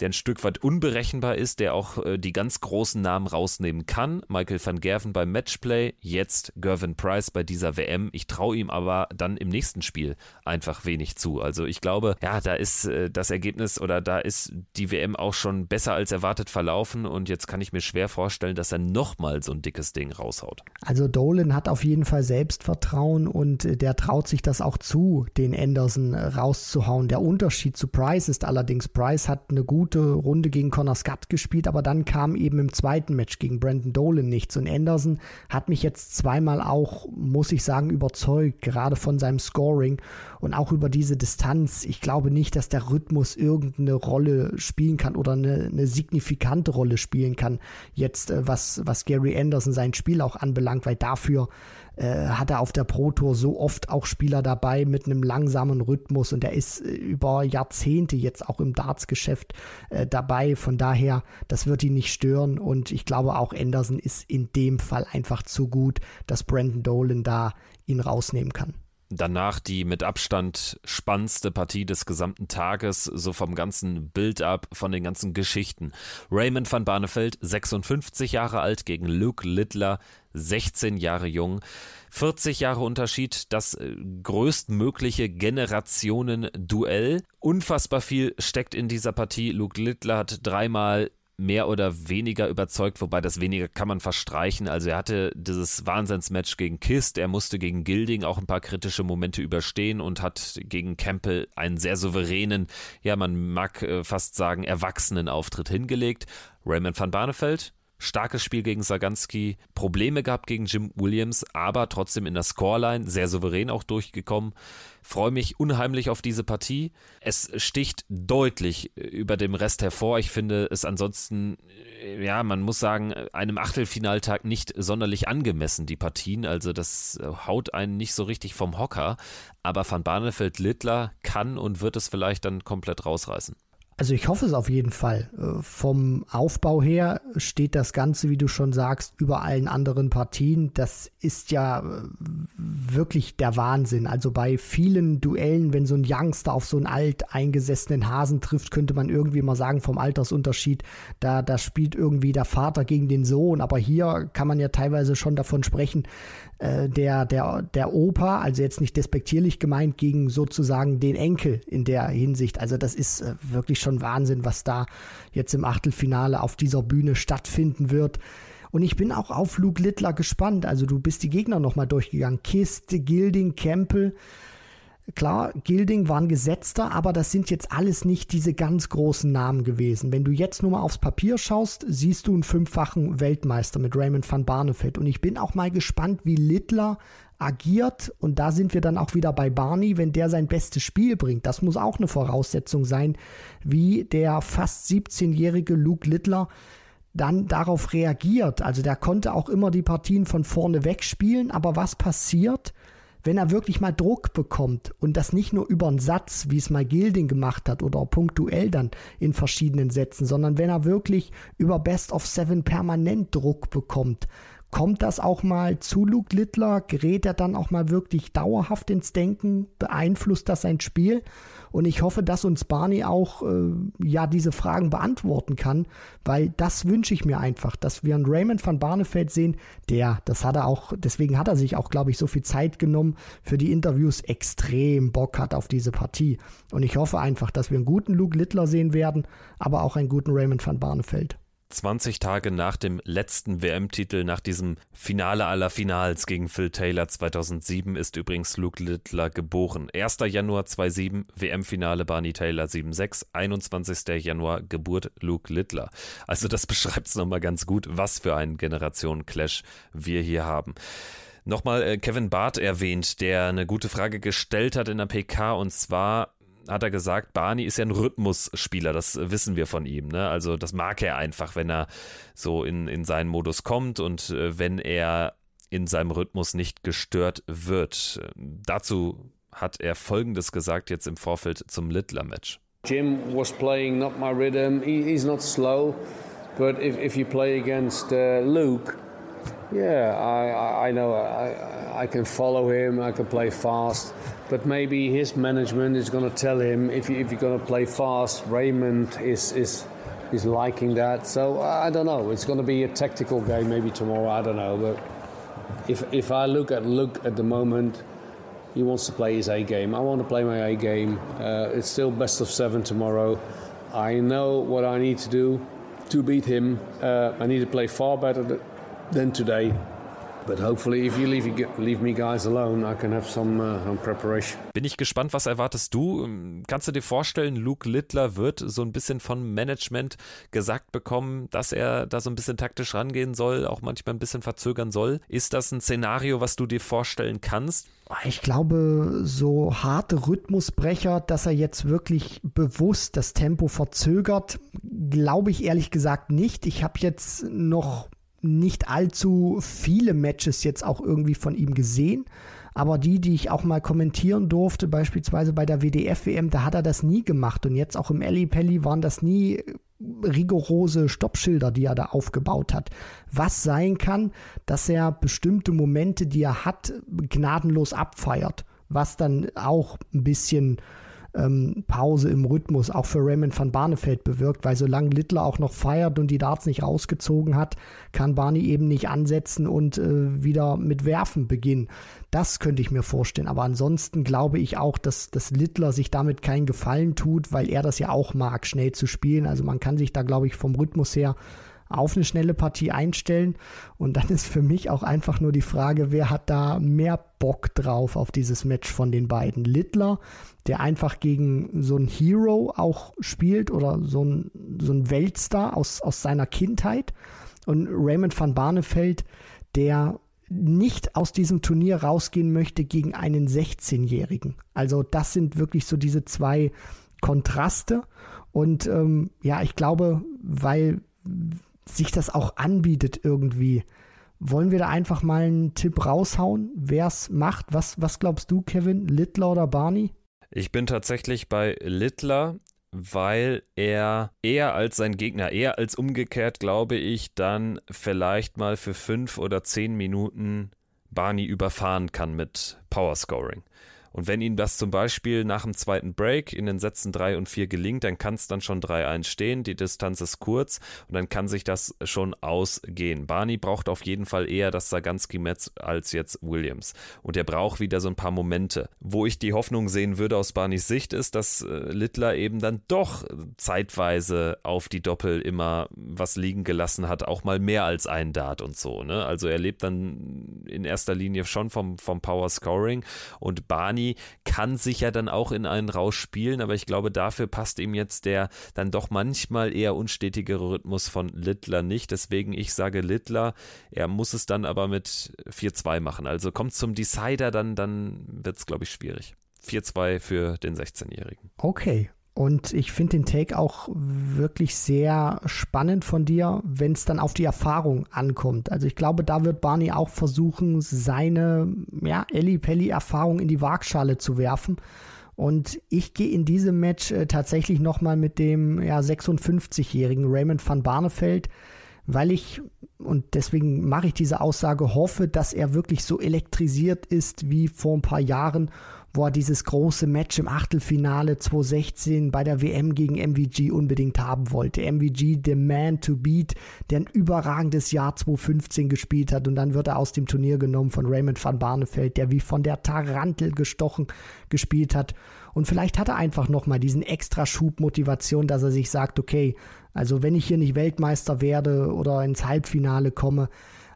der ein Stück weit unberechenbar ist, der auch äh, die ganz großen Namen rausnehmen kann. Michael van Gerven beim Matchplay, jetzt Gervin Price bei dieser WM. Ich traue ihm aber dann im nächsten Spiel einfach wenig zu. Also ich glaube, ja, da ist äh, das Ergebnis oder da ist die WM auch schon besser als erwartet verlaufen und jetzt kann ich mir schwer vorstellen, dass er nochmal so ein dickes Ding raushaut. Also Dolan hat auf jeden Fall Selbstvertrauen und äh, der traut sich das auch zu, den Anderson äh, rauszuhauen. Der Unterschied zu Price ist allerdings, Price hat eine gute Runde gegen Connor Scott gespielt, aber dann kam eben im zweiten Match gegen Brandon Dolan nichts und Anderson hat mich jetzt zweimal auch, muss ich sagen, überzeugt, gerade von seinem Scoring und auch über diese Distanz. Ich glaube nicht, dass der Rhythmus irgendeine Rolle spielen kann oder eine, eine signifikante Rolle spielen kann, jetzt äh, was, was Gary Anderson sein Spiel auch anbelangt, weil dafür äh, hat er auf der Pro Tour so oft auch Spieler dabei mit einem langsamen Rhythmus und er ist äh, über Jahrzehnte jetzt auch im Darts-Geschäft äh, dabei. Von daher, das wird ihn nicht stören und ich glaube auch Anderson ist in dem Fall einfach zu gut, dass Brandon Dolan da ihn rausnehmen kann. Danach die mit Abstand spannendste Partie des gesamten Tages, so vom ganzen Build-up, von den ganzen Geschichten. Raymond van Barneveld, 56 Jahre alt, gegen Luke Littler, 16 Jahre jung. 40 Jahre Unterschied, das äh, größtmögliche Generationen-Duell. Unfassbar viel steckt in dieser Partie. Luke Littler hat dreimal mehr oder weniger überzeugt, wobei das weniger kann man verstreichen. Also er hatte dieses Wahnsinnsmatch gegen Kist, er musste gegen Gilding auch ein paar kritische Momente überstehen und hat gegen Campbell einen sehr souveränen, ja man mag äh, fast sagen, erwachsenen Auftritt hingelegt. Raymond van Barneveld, starkes Spiel gegen Saganski, Probleme gehabt gegen Jim Williams, aber trotzdem in der Scoreline sehr souverän auch durchgekommen. Freue mich unheimlich auf diese Partie. Es sticht deutlich über dem Rest hervor. Ich finde es ansonsten, ja, man muss sagen, einem Achtelfinaltag nicht sonderlich angemessen, die Partien. Also das haut einen nicht so richtig vom Hocker. Aber Van Barneveld-Littler kann und wird es vielleicht dann komplett rausreißen. Also ich hoffe es auf jeden Fall. Äh, vom Aufbau her steht das Ganze, wie du schon sagst, über allen anderen Partien. Das ist ja äh, wirklich der Wahnsinn. Also bei vielen Duellen, wenn so ein Youngster auf so einen alt eingesessenen Hasen trifft, könnte man irgendwie mal sagen, vom Altersunterschied, da, da spielt irgendwie der Vater gegen den Sohn. Aber hier kann man ja teilweise schon davon sprechen, äh, der, der, der Opa, also jetzt nicht despektierlich gemeint, gegen sozusagen den Enkel in der Hinsicht. Also das ist äh, wirklich schon Wahnsinn, was da jetzt im Achtelfinale auf dieser Bühne stattfinden wird. Und ich bin auch auf Luke Littler gespannt. Also du bist die Gegner nochmal durchgegangen. Kiste, Gilding, Campbell. Klar, Gilding war ein Gesetzter, aber das sind jetzt alles nicht diese ganz großen Namen gewesen. Wenn du jetzt nur mal aufs Papier schaust, siehst du einen fünffachen Weltmeister mit Raymond van Barneveld. Und ich bin auch mal gespannt, wie Littler agiert. Und da sind wir dann auch wieder bei Barney, wenn der sein bestes Spiel bringt. Das muss auch eine Voraussetzung sein, wie der fast 17-jährige Luke Littler dann darauf reagiert. Also der konnte auch immer die Partien von vorne wegspielen, aber was passiert, wenn er wirklich mal Druck bekommt und das nicht nur über einen Satz, wie es mal Gilding gemacht hat oder punktuell dann in verschiedenen Sätzen, sondern wenn er wirklich über Best of Seven permanent Druck bekommt, kommt das auch mal zu Luke Littler, gerät er dann auch mal wirklich dauerhaft ins Denken, beeinflusst das sein Spiel und ich hoffe, dass uns Barney auch äh, ja diese Fragen beantworten kann, weil das wünsche ich mir einfach, dass wir einen Raymond van Barneveld sehen, der, das hat er auch, deswegen hat er sich auch, glaube ich, so viel Zeit genommen für die Interviews, extrem Bock hat auf diese Partie. Und ich hoffe einfach, dass wir einen guten Luke Littler sehen werden, aber auch einen guten Raymond van Barneveld. 20 Tage nach dem letzten WM-Titel, nach diesem Finale aller Finals gegen Phil Taylor 2007, ist übrigens Luke Littler geboren. 1. Januar 2007, WM-Finale Barney Taylor 7-6, 21. Januar Geburt Luke Littler. Also das beschreibt es nochmal ganz gut, was für einen Generationen-Clash wir hier haben. Nochmal äh, Kevin Barth erwähnt, der eine gute Frage gestellt hat in der PK und zwar hat er gesagt, Barney ist ja ein Rhythmusspieler, das wissen wir von ihm. Ne? Also das mag er einfach, wenn er so in, in seinen Modus kommt und äh, wenn er in seinem Rhythmus nicht gestört wird. Dazu hat er Folgendes gesagt jetzt im Vorfeld zum Littler-Match. Jim was playing not my rhythm. He, he's not slow, but if, if you play against uh, Luke, Yeah, I, I know I, I can follow him, I can play fast, but maybe his management is going to tell him if, you, if you're going to play fast, Raymond is, is, is liking that. So I don't know. It's going to be a tactical game maybe tomorrow. I don't know. But if, if I look at look at the moment, he wants to play his A game. I want to play my A game. Uh, it's still best of seven tomorrow. I know what I need to do to beat him. Uh, I need to play far better than today. But hopefully, if you leave, leave me guys alone, I can have some, uh, some preparation. Bin ich gespannt, was erwartest du? Kannst du dir vorstellen, Luke Littler wird so ein bisschen von Management gesagt bekommen, dass er da so ein bisschen taktisch rangehen soll, auch manchmal ein bisschen verzögern soll? Ist das ein Szenario, was du dir vorstellen kannst? Ich glaube, so harte Rhythmusbrecher, dass er jetzt wirklich bewusst das Tempo verzögert, glaube ich ehrlich gesagt nicht. Ich habe jetzt noch nicht allzu viele Matches jetzt auch irgendwie von ihm gesehen. Aber die, die ich auch mal kommentieren durfte, beispielsweise bei der WDF-WM, da hat er das nie gemacht. Und jetzt auch im Eli Pelli waren das nie rigorose Stoppschilder, die er da aufgebaut hat. Was sein kann, dass er bestimmte Momente, die er hat, gnadenlos abfeiert. Was dann auch ein bisschen ähm, Pause im Rhythmus auch für Raymond van Barneveld bewirkt, weil solange Littler auch noch feiert und die Darts nicht rausgezogen hat, kann Barney eben nicht ansetzen und äh, wieder mit Werfen beginnen. Das könnte ich mir vorstellen. Aber ansonsten glaube ich auch, dass, dass Littler sich damit keinen Gefallen tut, weil er das ja auch mag, schnell zu spielen. Also man kann sich da, glaube ich, vom Rhythmus her auf eine schnelle Partie einstellen. Und dann ist für mich auch einfach nur die Frage, wer hat da mehr Bock drauf auf dieses Match von den beiden? Littler, der einfach gegen so einen Hero auch spielt oder so ein, so ein Weltstar aus, aus seiner Kindheit. Und Raymond van Barneveld, der nicht aus diesem Turnier rausgehen möchte gegen einen 16-Jährigen. Also das sind wirklich so diese zwei Kontraste. Und ähm, ja, ich glaube, weil sich das auch anbietet irgendwie. Wollen wir da einfach mal einen Tipp raushauen, wer es macht? Was, was glaubst du, Kevin? Littler oder Barney? Ich bin tatsächlich bei Littler, weil er eher als sein Gegner, eher als umgekehrt, glaube ich, dann vielleicht mal für fünf oder zehn Minuten Barney überfahren kann mit Powerscoring. Und wenn ihm das zum Beispiel nach dem zweiten Break in den Sätzen 3 und 4 gelingt, dann kann es dann schon 3-1 stehen, die Distanz ist kurz und dann kann sich das schon ausgehen. Barney braucht auf jeden Fall eher das Saganski-Metz als jetzt Williams. Und er braucht wieder so ein paar Momente. Wo ich die Hoffnung sehen würde aus Barneys Sicht ist, dass äh, Littler eben dann doch zeitweise auf die Doppel immer was liegen gelassen hat, auch mal mehr als ein Dart und so. Ne? Also er lebt dann in erster Linie schon vom, vom Power Scoring und Barney Gianni kann sich ja dann auch in einen Rausch spielen, aber ich glaube, dafür passt ihm jetzt der dann doch manchmal eher unstetigere Rhythmus von Littler nicht. Deswegen, ich sage Littler, er muss es dann aber mit 4-2 machen. Also kommt zum Decider, dann, dann wird es, glaube ich, schwierig. 4-2 für den 16-Jährigen. Okay, und ich finde den Take auch wirklich sehr spannend von dir, wenn es dann auf die Erfahrung ankommt. Also ich glaube, da wird Barney auch versuchen, seine ja, Elli-Pelli-Erfahrung in die Waagschale zu werfen. Und ich gehe in diesem Match äh, tatsächlich nochmal mit dem ja, 56-jährigen Raymond van Barneveld, weil ich, und deswegen mache ich diese Aussage, hoffe, dass er wirklich so elektrisiert ist wie vor ein paar Jahren wo er dieses große Match im Achtelfinale 2016 bei der WM gegen MVG unbedingt haben wollte. MVG, the man to beat, der ein überragendes Jahr 2015 gespielt hat und dann wird er aus dem Turnier genommen von Raymond van Barneveld, der wie von der Tarantel gestochen gespielt hat. Und vielleicht hat er einfach nochmal diesen extra Schub Motivation, dass er sich sagt, okay, also wenn ich hier nicht Weltmeister werde oder ins Halbfinale komme,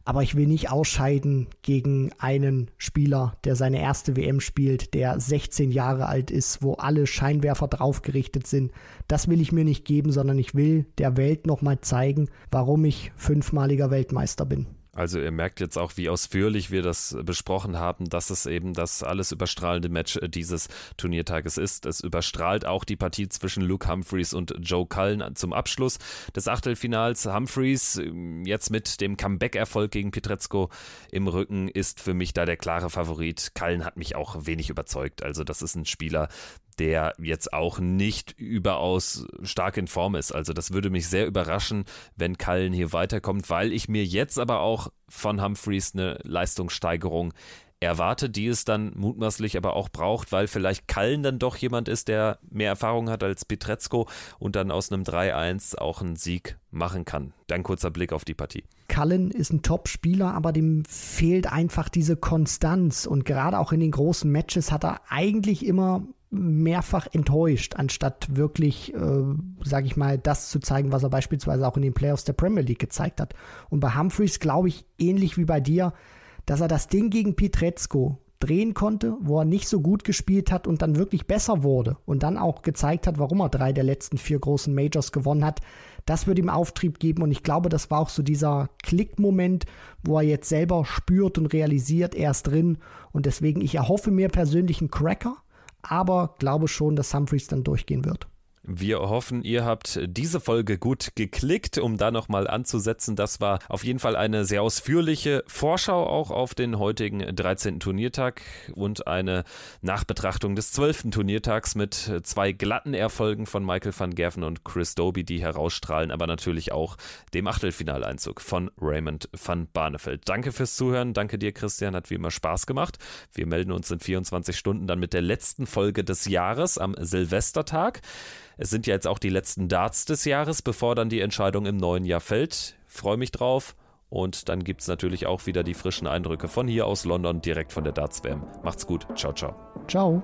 aber ich will nicht ausscheiden gegen einen Spieler, der seine erste WM spielt, der 16 Jahre alt ist, wo alle Scheinwerfer draufgerichtet sind. Das will ich mir nicht geben, sondern ich will der Welt nochmal zeigen, warum ich fünfmaliger Weltmeister bin. Also ihr merkt jetzt auch, wie ausführlich wir das besprochen haben, dass es eben das alles überstrahlende Match dieses Turniertages ist. Es überstrahlt auch die Partie zwischen Luke Humphreys und Joe Cullen zum Abschluss des Achtelfinals. Humphreys ähm, jetzt mit dem Comeback-Erfolg gegen Pietrezco im Rücken ist für mich da der klare Favorit. Cullen hat mich auch wenig überzeugt. Also das ist ein Spieler, der jetzt auch nicht überaus stark in Form ist. Also das würde mich sehr überraschen, wenn Cullen hier weiterkommt, weil ich mir jetzt aber auch von Humphreys eine Leistungssteigerung erwarte, die es dann mutmaßlich aber auch braucht, weil vielleicht Kallen dann doch jemand ist, der mehr Erfahrung hat als Pietrezco und dann aus einem 3-1 auch einen Sieg machen kann. Dann kurzer Blick auf die Partie. Cullen ist ein Top-Spieler, aber dem fehlt einfach diese Konstanz und gerade auch in den großen Matches hat er eigentlich immer mehrfach enttäuscht, anstatt wirklich, äh, sage ich mal, das zu zeigen, was er beispielsweise auch in den Playoffs der Premier League gezeigt hat. Und bei Humphreys glaube ich, ähnlich wie bei dir, dass er das Ding gegen Pietrezco drehen konnte, wo er nicht so gut gespielt hat und dann wirklich besser wurde und dann auch gezeigt hat, warum er drei der letzten vier großen Majors gewonnen hat. Das würde ihm Auftrieb geben und ich glaube, das war auch so dieser Klickmoment, wo er jetzt selber spürt und realisiert, er ist drin und deswegen, ich erhoffe mir persönlich einen Cracker, aber glaube schon, dass Humphreys dann durchgehen wird. Wir hoffen, ihr habt diese Folge gut geklickt, um da nochmal anzusetzen. Das war auf jeden Fall eine sehr ausführliche Vorschau auch auf den heutigen 13. Turniertag und eine Nachbetrachtung des 12. Turniertags mit zwei glatten Erfolgen von Michael van Gerven und Chris Doby, die herausstrahlen, aber natürlich auch dem Achtelfinaleinzug von Raymond van Barneveld. Danke fürs Zuhören. Danke dir, Christian. Hat wie immer Spaß gemacht. Wir melden uns in 24 Stunden dann mit der letzten Folge des Jahres am Silvestertag. Es sind ja jetzt auch die letzten Darts des Jahres, bevor dann die Entscheidung im neuen Jahr fällt. Freue mich drauf. Und dann gibt es natürlich auch wieder die frischen Eindrücke von hier aus London, direkt von der Darts WM. Macht's gut. Ciao, ciao. Ciao.